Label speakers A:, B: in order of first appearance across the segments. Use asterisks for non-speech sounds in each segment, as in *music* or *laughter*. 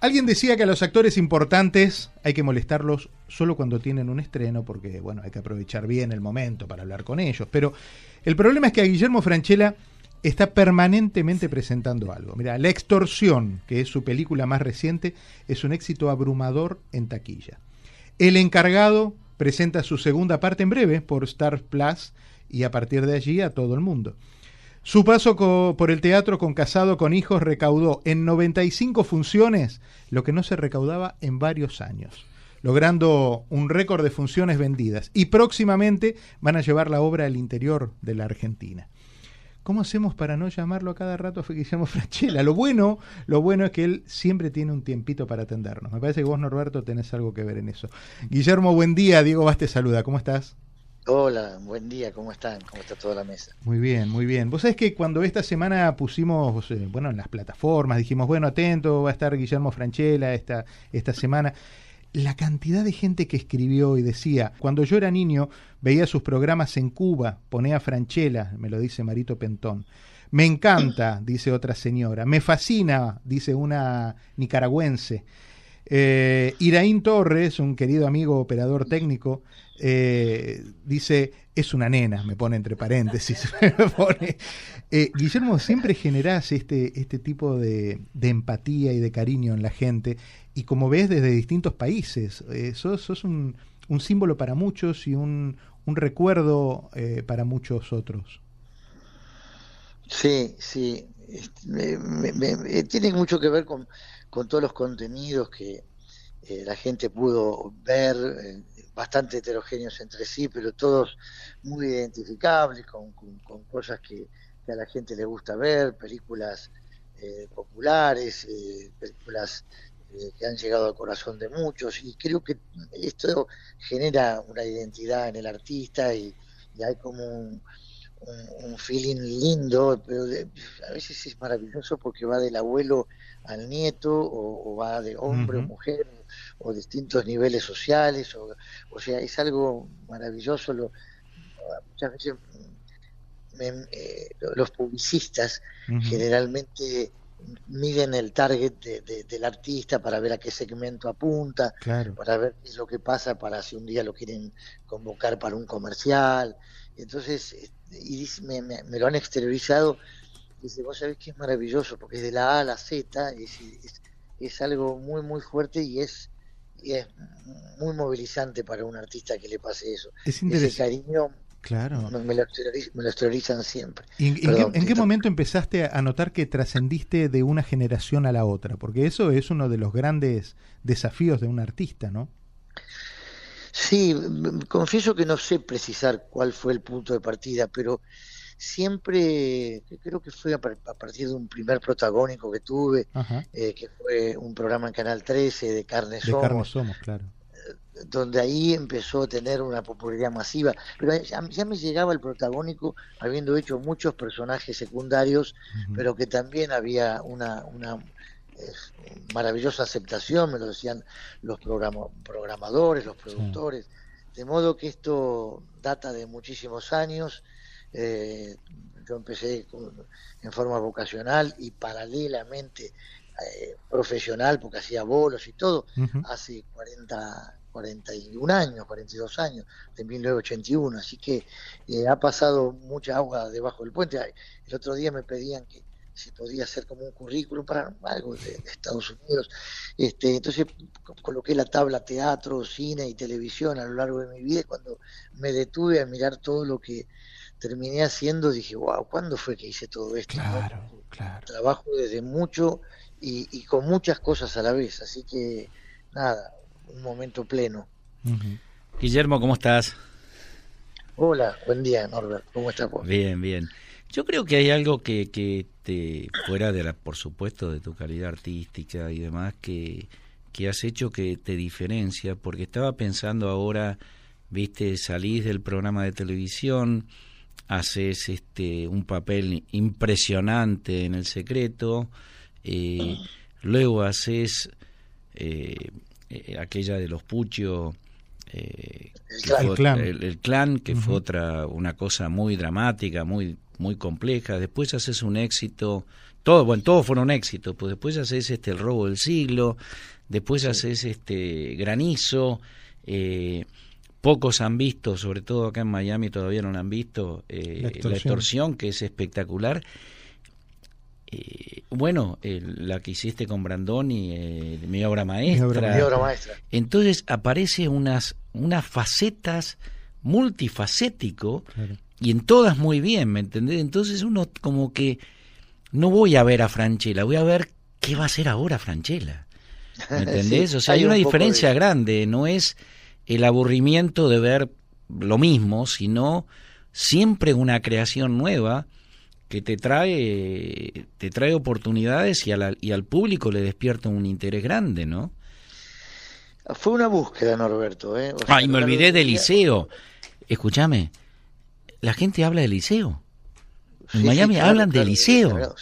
A: Alguien decía que a los actores importantes hay que molestarlos solo cuando tienen un estreno, porque bueno, hay que aprovechar bien el momento para hablar con ellos. Pero el problema es que a Guillermo Franchella está permanentemente presentando algo. Mira, La Extorsión, que es su película más reciente, es un éxito abrumador en taquilla. El encargado presenta su segunda parte en breve por Star Plus y a partir de allí a todo el mundo. Su paso por el teatro con Casado con Hijos recaudó en 95 funciones lo que no se recaudaba en varios años, logrando un récord de funciones vendidas. Y próximamente van a llevar la obra al interior de la Argentina. ¿Cómo hacemos para no llamarlo a cada rato a Guillermo Franchella? Lo bueno, lo bueno es que él siempre tiene un tiempito para atendernos. Me parece que vos, Norberto, tenés algo que ver en eso. Guillermo, buen día. Diego te saluda. ¿Cómo estás?
B: Hola, buen día, ¿cómo están? ¿Cómo está toda la mesa?
A: Muy bien, muy bien. Vos sabés que cuando esta semana pusimos, eh, bueno, en las plataformas, dijimos, bueno, atento, va a estar Guillermo Franchella esta, esta semana. La cantidad de gente que escribió y decía, cuando yo era niño veía sus programas en Cuba, ponía Franchella, me lo dice Marito Pentón. Me encanta, dice otra señora. Me fascina, dice una nicaragüense. Eh, Iraín Torres, un querido amigo operador técnico, eh, dice, es una nena, me pone entre paréntesis. *laughs* Eh, Guillermo, siempre generás este, este tipo de, empatía y de cariño en la gente, y como ves desde distintos países, eh, sos, un, símbolo para muchos y un, recuerdo para muchos otros.
B: Sí, sí, tiene mucho que ver con, con todos los contenidos que la gente pudo ver bastante heterogéneos entre sí, pero todos muy identificables, con, cosas que, a la gente le gusta ver, películas eh, populares, eh, películas eh, que han llegado al corazón de muchos, y creo que esto genera una identidad en el artista y, hay como un, feeling lindo, pero a veces es maravilloso porque va del abuelo al nieto o, va de hombre o mujer o distintos niveles sociales, o, o sea, es algo maravilloso. Lo, muchas veces eh, los publicistas generalmente miden el target del artista para ver a qué segmento apunta, para ver qué es lo que pasa para si un día lo quieren convocar para un comercial. Entonces, y me, me, lo han exteriorizado. Dice, vos sabés que es maravilloso porque es de la A a la Z, es, es algo muy, muy fuerte y es y es muy movilizante para un artista que le pase eso.
A: Es interesante.
B: Ese cariño
A: Claro.
B: Me, lo, exteriorizan siempre.
A: ¿Y en, qué, momento empezaste a notar que trascendiste de una generación a la otra? Porque eso es uno de los grandes desafíos de un artista, ¿no?
B: Sí, confieso que no sé precisar cuál fue el punto de partida, pero siempre, creo que fue a, partir de un primer protagónico que tuve, eh, que fue un programa en Canal 13 de Carne Somos.
A: De Carne Somos, claro.
B: Eh, donde ahí empezó a tener una popularidad masiva. Pero ya, me llegaba el protagónico habiendo hecho muchos personajes secundarios, pero que también había una, una maravillosa aceptación, me lo decían los programadores, los productores. De modo que esto data de muchísimos años eh, yo empecé en forma vocacional y paralelamente eh, profesional, porque hacía bolos y todo, hace 40, 41 años, 42 años, de 1981. Así que eh, ha pasado mucha agua debajo del puente. El otro día me pedían que si podía hacer como un currículum para algo de, Estados Unidos. Este, entonces coloqué la tabla teatro, cine y televisión a lo largo de mi vida y cuando me detuve a mirar todo lo que terminé haciendo, dije, wow, ¿cuándo fue que hice todo esto?
A: Claro, claro.
B: Trabajo desde mucho y, con muchas cosas a la vez, así que nada, un momento pleno.
C: Guillermo, ¿cómo estás?
B: Hola, buen día, Norbert, ¿cómo estás vos?
C: Bien, bien. Yo creo que hay algo que, que te, fuera de la, por supuesto, de tu calidad artística y demás, que, que has hecho que te diferencia, porque estaba pensando ahora, viste, salís del programa de televisión, haces este un papel impresionante en el secreto eh, luego haces eh, eh, aquella de los Puchos
B: el,
C: clan. el, clan que fue otra una cosa muy dramática muy muy complejas. Después haces un éxito, todo, bueno, todos fueron éxitos, pues después haces este el robo del siglo, después haces este granizo, eh, pocos han visto, sobre todo acá en Miami todavía no han visto eh, la, extorsión. que es espectacular. Eh, bueno, la que hiciste con Brandoni, eh, mi obra maestra.
B: Mi obra maestra.
C: Entonces aparece unas, unas facetas multifacético y en todas muy bien, ¿me entendés? Entonces uno como que no voy a ver a Franchella, voy a ver qué va a hacer ahora Franchella. ¿Me *laughs* entendés? o sea, hay, una diferencia grande, no es el aburrimiento de ver lo mismo, sino siempre una creación nueva que te trae te trae oportunidades y, y al público le despierta un interés grande, ¿no?
B: Fue una búsqueda, Norberto. ¿eh?
C: Ay, me olvidé del liceo. Escúchame, la gente habla del liceo. En Miami hablan del liceo.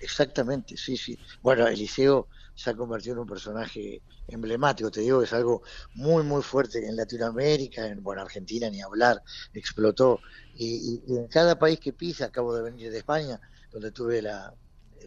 B: exactamente, sí, sí. Bueno, el liceo se ha convertido en un personaje emblemático, te digo, es algo muy, muy fuerte en Latinoamérica, en bueno, Argentina ni hablar, explotó. Y, en cada país que pisa, acabo de venir de España, donde tuve la,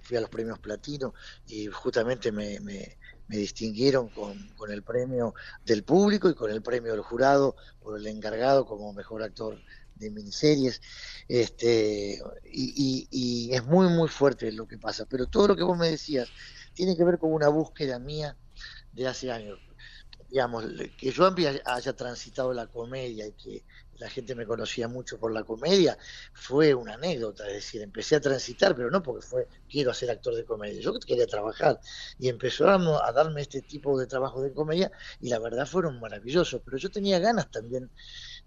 B: fui a los premios Platino y justamente me, me, me distinguieron con, con, el premio del público y con el premio del jurado por el encargado como mejor actor de miniseries. Este, y, es muy, muy fuerte lo que pasa. Pero todo lo que vos me decías tiene que ver con una búsqueda mía de hace años. Digamos, que yo haya transitado la comedia y que la gente me conocía mucho por la comedia, fue una anécdota, es decir, empecé a transitar, pero no porque fue quiero ser actor de comedia, yo quería trabajar y empezaron a darme este tipo de trabajo de comedia y la verdad fueron maravillosos, pero yo tenía ganas también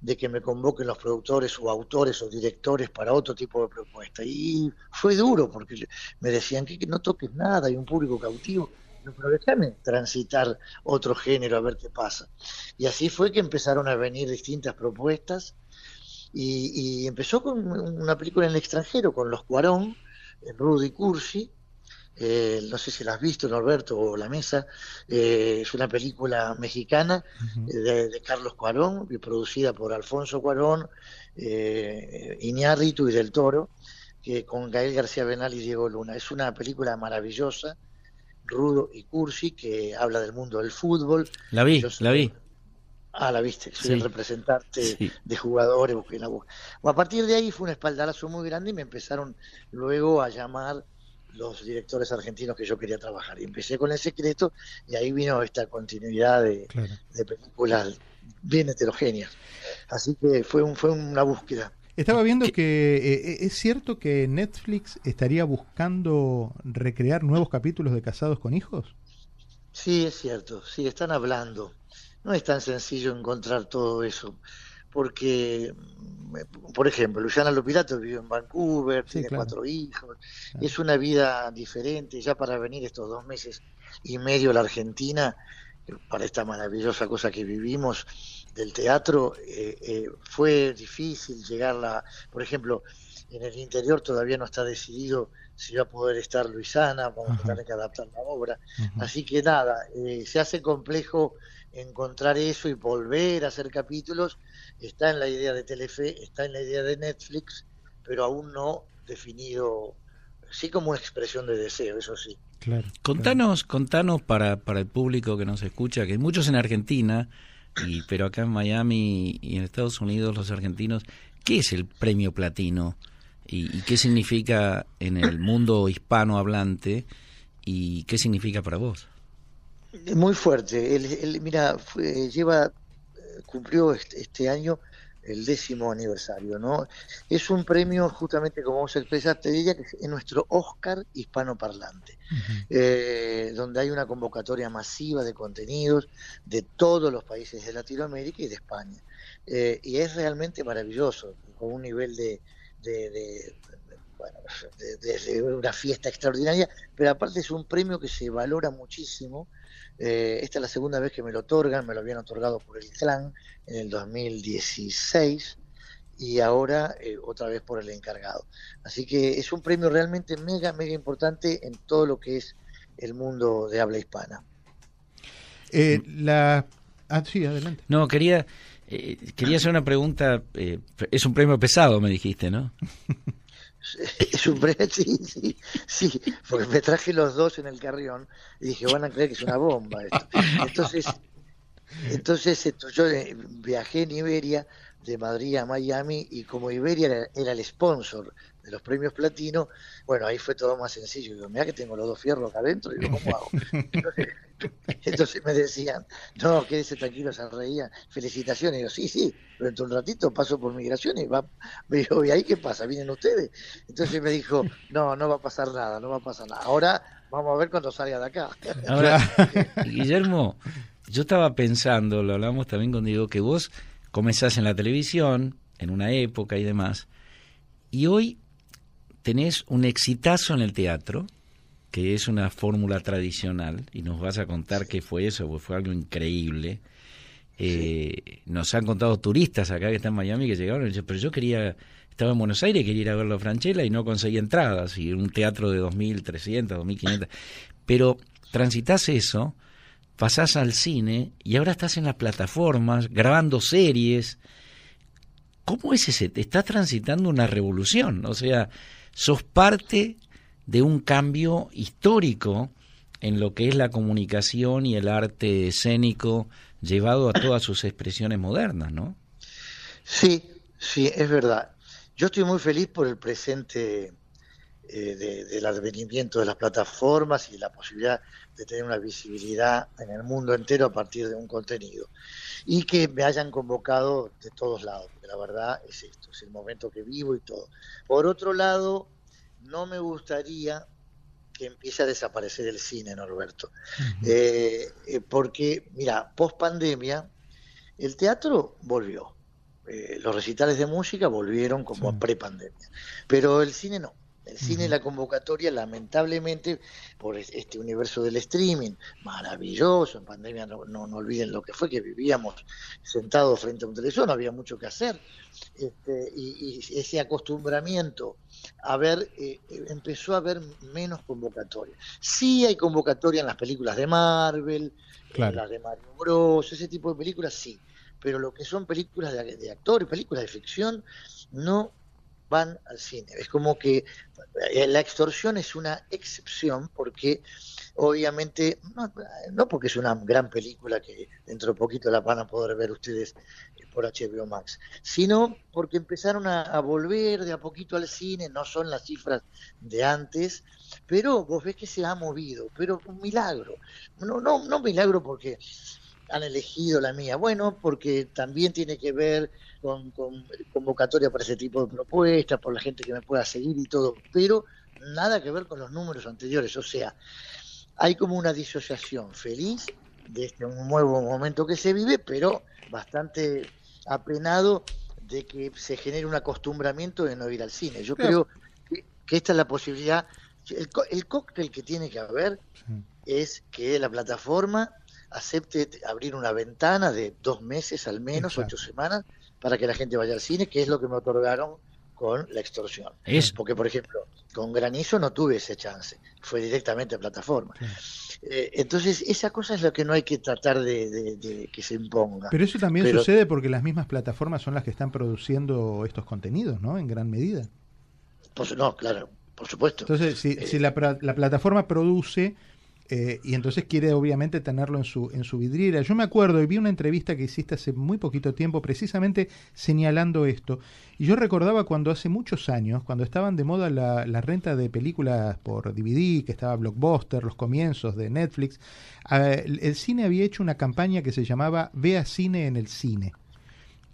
B: de que me convoquen los productores o autores o directores para otro tipo de propuesta y fue duro porque me decían que no toques nada, hay un público cautivo pero déjame transitar otro género a ver qué pasa. Y así fue que empezaron a venir distintas propuestas y, empezó con una película en el extranjero, con Los Cuarón, Rudy Cursi, eh, no sé si la has visto, Norberto, o La Mesa, eh, es una película mexicana de, Carlos Cuarón, producida por Alfonso Cuarón, eh, Iñárritu y Del Toro, que con Gael García Benal y Diego Luna. Es una película maravillosa, Rudo y Cursi, que habla del mundo del fútbol.
C: La vi, la vi.
B: Ah, la viste, soy el representante de jugadores. La... a partir de ahí fue un espaldarazo muy grande y me empezaron luego a llamar los directores argentinos que yo quería trabajar. Y empecé con El Secreto y ahí vino esta continuidad de, de películas bien heterogéneas. Así que fue, un, fue una búsqueda.
A: Estaba viendo que eh, eh, es cierto que Netflix estaría buscando recrear nuevos capítulos de Casados con Hijos.
B: Sí, es cierto, sí, están hablando. No es tan sencillo encontrar todo eso, porque, mm, por ejemplo, Luciana Lopilato vive en Vancouver, tiene cuatro hijos, es una vida diferente, ya para venir estos dos meses y medio a la Argentina, para esta maravillosa cosa que vivimos, del teatro eh, eh, fue difícil llegarla, por ejemplo, en el interior todavía no está decidido si va a poder estar Luisana, vamos a tener que adaptar la obra. Así que nada, eh, se hace complejo encontrar eso y volver a hacer capítulos. Está en la idea de Telefe, está en la idea de Netflix, pero aún no definido, sí como una expresión de deseo, eso sí.
C: Claro, contanos, contanos para, para el público que nos escucha, que hay muchos en Argentina y, pero acá en Miami y en Estados Unidos los argentinos, ¿qué es el premio platino? ¿Y, qué significa en el mundo hispanohablante? ¿Y qué significa para vos?
B: Muy fuerte. mira, lleva, cumplió este, este año el décimo aniversario, ¿no? Es un premio, justamente como vos expresaste, ella, que es nuestro Oscar hispanoparlante, eh, donde hay una convocatoria masiva de contenidos de todos los países de Latinoamérica y de España. Eh, y es realmente maravilloso, con un nivel de, de, bueno, de, una fiesta extraordinaria, pero aparte es un premio que se valora muchísimo eh, esta es la segunda vez que me lo otorgan, me lo habían otorgado por el clan en el 2016 y ahora eh, otra vez por el encargado. Así que es un premio realmente mega, mega importante en todo lo que es el mundo de habla hispana.
A: Eh, la... Ah, sí, adelante.
C: No, quería, quería hacer una pregunta. es un premio pesado, me dijiste, ¿no? *laughs* *laughs*
B: Es un sí, sí, sí, porque me traje los dos en el carrión y dije, van a creer que es una bomba esto. Entonces, entonces esto, yo eh, viajé en Iberia de Madrid a Miami y como Iberia era, el sponsor de los premios platino, bueno, ahí fue todo más sencillo. Digo, mira que tengo los dos fierros acá adentro, y digo, ¿cómo hago? *laughs* Entonces, me decían, no, quédese tranquilo, se reían, felicitaciones. Y yo, sí, sí, dentro de un ratito paso por migración y va, me dijo, ¿y ahí qué pasa? ¿Vienen ustedes? Entonces me dijo, no, no va a pasar nada, no va a pasar nada. Ahora vamos a ver cuando salga de acá. *laughs*
C: Ahora, Guillermo, yo estaba pensando, lo hablamos también con Diego, que vos comenzás en la televisión, en una época y demás, y hoy tenés un exitazo en el teatro, que es una fórmula tradicional, y nos vas a contar qué fue eso, porque fue algo increíble. Eh, nos han contado turistas acá que están en Miami que llegaron y dijeron, pero yo quería, estaba en Buenos Aires, quería ir a verlo a Franchella y no conseguí entradas, y un teatro de 2.300, 2.500. Pero transitas eso, pasás al cine y ahora estás en las plataformas grabando series. ¿Cómo es ese? Estás transitando una revolución, o sea, sos parte de un cambio histórico en lo que es la comunicación y el arte escénico llevado a todas sus expresiones modernas, ¿no?
B: Sí, sí, es verdad. Yo estoy muy feliz por el presente eh, del advenimiento de las plataformas y la posibilidad de tener una visibilidad en el mundo entero a partir de un contenido. Y que me hayan convocado de todos lados, porque la verdad es esto, es el momento que vivo y todo. Por otro lado, no me gustaría que empiece a desaparecer el cine, Norberto. Eh, eh, porque, mira, post pandemia, el teatro volvió. Eh, los recitales de música volvieron como a pre-pandemia. Pero el cine no. El cine y la convocatoria, lamentablemente, por este universo del streaming, maravilloso, en pandemia no, no, olviden lo que fue, que vivíamos sentados frente a un televisor, no había mucho que hacer, este, y, ese acostumbramiento a ver, eh, empezó a haber menos convocatoria. Sí hay convocatoria en las películas de Marvel, en las de Mario Bros, ese tipo de películas sí, pero lo que son películas de, de actores, películas de ficción, no van al cine. Es como que eh, la extorsión es una excepción porque obviamente, no, porque es una gran película que dentro de poquito la van a poder ver ustedes eh, por HBO Max, sino porque empezaron a, volver de a poquito al cine, no son las cifras de antes, pero vos ves que se ha movido, pero un milagro. No, no, no milagro porque han elegido la mía, bueno, porque también tiene que ver con, convocatoria para ese tipo de propuestas, por la gente que me pueda seguir y todo, pero nada que ver con los números anteriores. O sea, hay como una disociación feliz de este nuevo momento que se vive, pero bastante apenado de que se genere un acostumbramiento de no ir al cine. Yo creo que, esta es la posibilidad. El, el cóctel que tiene que haber es que la plataforma acepte abrir una ventana de dos meses al menos, ocho semanas, para que la gente vaya al cine, que es lo que me otorgaron con la extorsión. Porque, por ejemplo, con Granizo no tuve ese chance, fue directamente a plataforma. Eh, entonces, esa cosa es lo que no hay que tratar de, que se imponga.
A: Pero eso también sucede porque las mismas plataformas son las que están produciendo estos contenidos, ¿no? En gran medida.
B: no, claro, por supuesto.
A: Entonces, si, si la, la plataforma produce eh, y entonces quiere obviamente tenerlo en su, en su vidriera. Yo me acuerdo y vi una entrevista que hiciste hace muy poquito tiempo precisamente señalando esto. Y yo recordaba cuando hace muchos años, cuando estaban de moda la, la renta de películas por DVD, que estaba Blockbuster, los comienzos de Netflix, el, el cine había hecho una campaña que se llamaba Vea cine en el cine.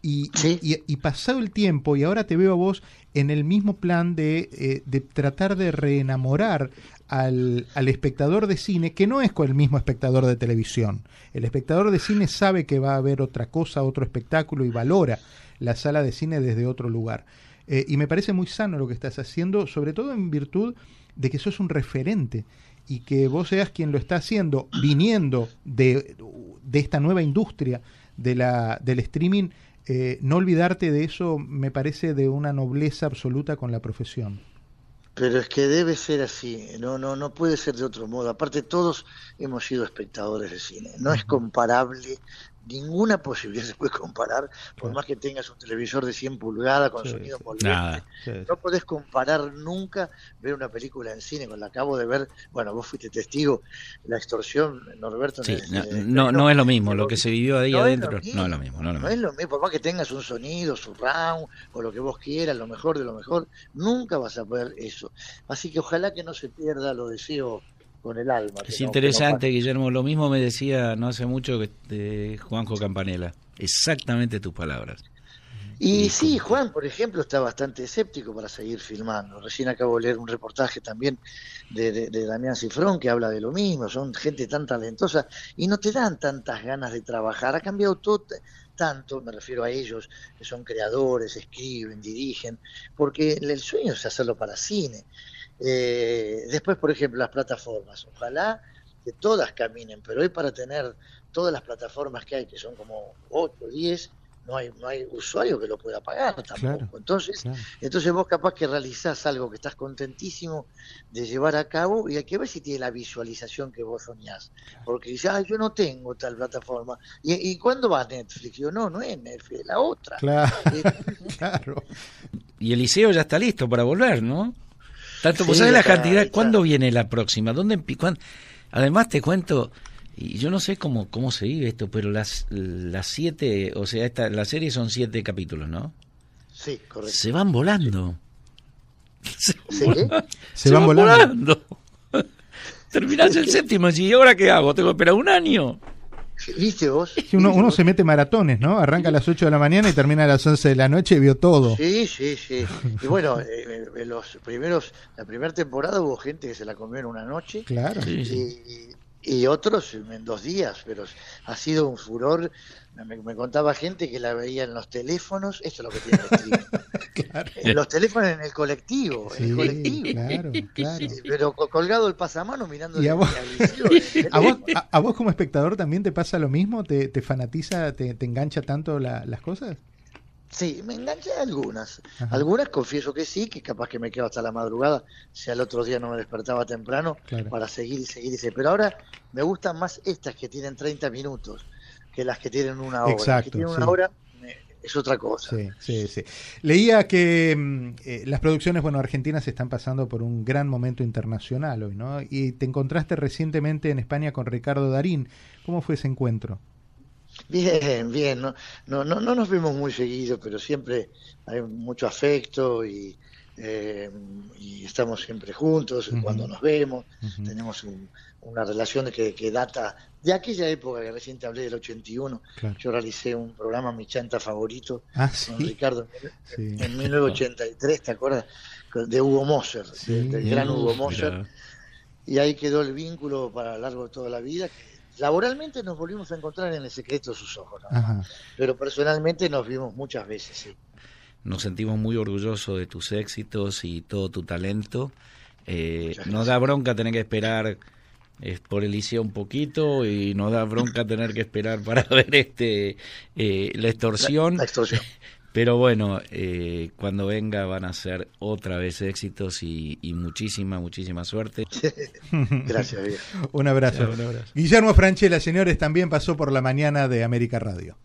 A: Y, y, pasado el tiempo, y ahora te veo a vos en el mismo plan de, eh, de tratar de reenamorar al, al, espectador de cine, que no es con el mismo espectador de televisión. El espectador de cine sabe que va a haber otra cosa, otro espectáculo y valora la sala de cine desde otro lugar. Eh, y me parece muy sano lo que estás haciendo, sobre todo en virtud de que sos un referente y que vos seas quien lo está haciendo, viniendo de, de esta nueva industria de la, del streaming eh, no olvidarte de eso me parece de una nobleza absoluta con la profesión.
B: Pero es que debe ser así, no, no, no puede ser de otro modo. Aparte, todos hemos sido espectadores de cine. No es comparable ninguna posibilidad se puede comparar, por más que tengas un televisor de 100 pulgadas con sonido envolvente. No podés comparar nunca ver una película en cine, con la acabo de ver, bueno, vos fuiste testigo, la extorsión, Norberto.
C: no, no, es lo mismo, lo que se vivió ahí adentro no es lo mismo. No,
B: es lo mismo, por más que tengas un sonido, su round, o lo que vos quieras, lo mejor de lo mejor, nunca vas a poder eso. Así que ojalá que no se pierda, lo deseo con el alma.
C: Es interesante, Guillermo, lo mismo me decía no hace mucho que Juanjo Campanella, exactamente tus palabras.
B: Y sí, Juan, por ejemplo, está bastante escéptico para seguir filmando. Recién acabo de leer un reportaje también de, de, Damián Cifrón que habla de lo mismo. Son gente tan talentosa y no te dan tantas ganas de trabajar. Ha cambiado todo tanto, me refiero a ellos, que son creadores, escriben, dirigen, porque el sueño es hacerlo para cine. Eh, después, por ejemplo, las plataformas. Ojalá que todas caminen, pero hoy para tener todas las plataformas que hay, que son como 8 o 10, no hay, no hay usuario que lo pueda pagar tampoco. entonces, entonces vos capaz que realizás algo que estás contentísimo de llevar a cabo y hay que ver si tiene la visualización que vos soñás. Porque dices, ah, yo no tengo tal plataforma. ¿Y, y cuándo va Netflix? Yo no, no es Netflix, es la otra.
C: Claro.
B: Eh, *laughs*
C: claro. Y Eliseo ya está listo para volver, ¿no? Tanto, ¿vos sabés la cantidad? ¿Cuándo viene la próxima? ¿Dónde cuándo? Además te cuento, y yo no sé cómo, cómo se vive esto, pero las, las siete, o sea, esta, la serie son siete capítulos, ¿no?
B: Sí, correcto.
C: Se van volando.
A: Se, van, volando. *laughs*
C: Terminás el séptimo y ahora qué hago? Tengo que esperar un año.
B: ¿Viste vos?
A: uno, uno se mete maratones, ¿no? Arranca a las 8 de la mañana y termina a las 11 de la noche y vio todo.
B: Sí, sí, sí. Y bueno, eh, en los primeros, la primera temporada hubo gente que se la comió en una noche.
A: Claro.
B: Y, y otros en dos días, pero ha sido un furor. Me, contaba gente que la veía en los teléfonos, esto es lo que tiene el *laughs* claro. En los teléfonos en el colectivo, en el colectivo.
A: Claro, claro.
B: Pero colgado el pasamano mirando
A: ¿Y a, vos, *laughs* a, vos, como espectador también te pasa lo mismo? ¿Te, te fanatiza, te, te engancha tanto las cosas?
B: Sí, me enganché algunas. Algunas confieso que sí, que capaz que me quedo hasta la madrugada, si al otro día no me despertaba temprano, para seguir y seguir y Pero ahora me gustan más estas que tienen 30 minutos que las que tienen una hora.
A: Exacto,
B: que tienen una hora es otra cosa.
A: Sí, sí, sí. Leía que mm, eh, las producciones, bueno, argentinas están pasando por un gran momento internacional hoy, ¿no? Y te encontraste recientemente en España con Ricardo Darín. ¿Cómo fue ese encuentro?
B: Bien, bien, no, no, no, no nos vemos muy seguido, pero siempre hay mucho afecto y, eh, y estamos siempre juntos cuando nos vemos, tenemos una relación que, que, data de aquella época que recién te hablé del 81, yo realicé un programa Mi Chanta Favorito
A: ah,
B: con Ricardo en 1983, ¿te acuerdas? De Hugo Moser, del gran Hugo Moser, y ahí quedó el vínculo para lo largo de toda la vida. Laboralmente nos volvimos a encontrar en el secreto de sus ojos, pero personalmente nos vimos muchas veces. Sí.
C: Nos sentimos muy orgullosos de tus éxitos y todo tu talento. Eh, nos da bronca tener que esperar eh, por Eliseo un poquito y nos da bronca tener que esperar para *laughs* ver este eh, la extorsión.
B: la extorsión. *laughs*
C: Pero bueno, eh, cuando venga van a ser otra vez éxitos y, muchísima, muchísima suerte. *laughs*
B: Gracias, *laughs*
A: un, abrazo. un abrazo. Guillermo Franchella, señores, también pasó por la mañana de América Radio.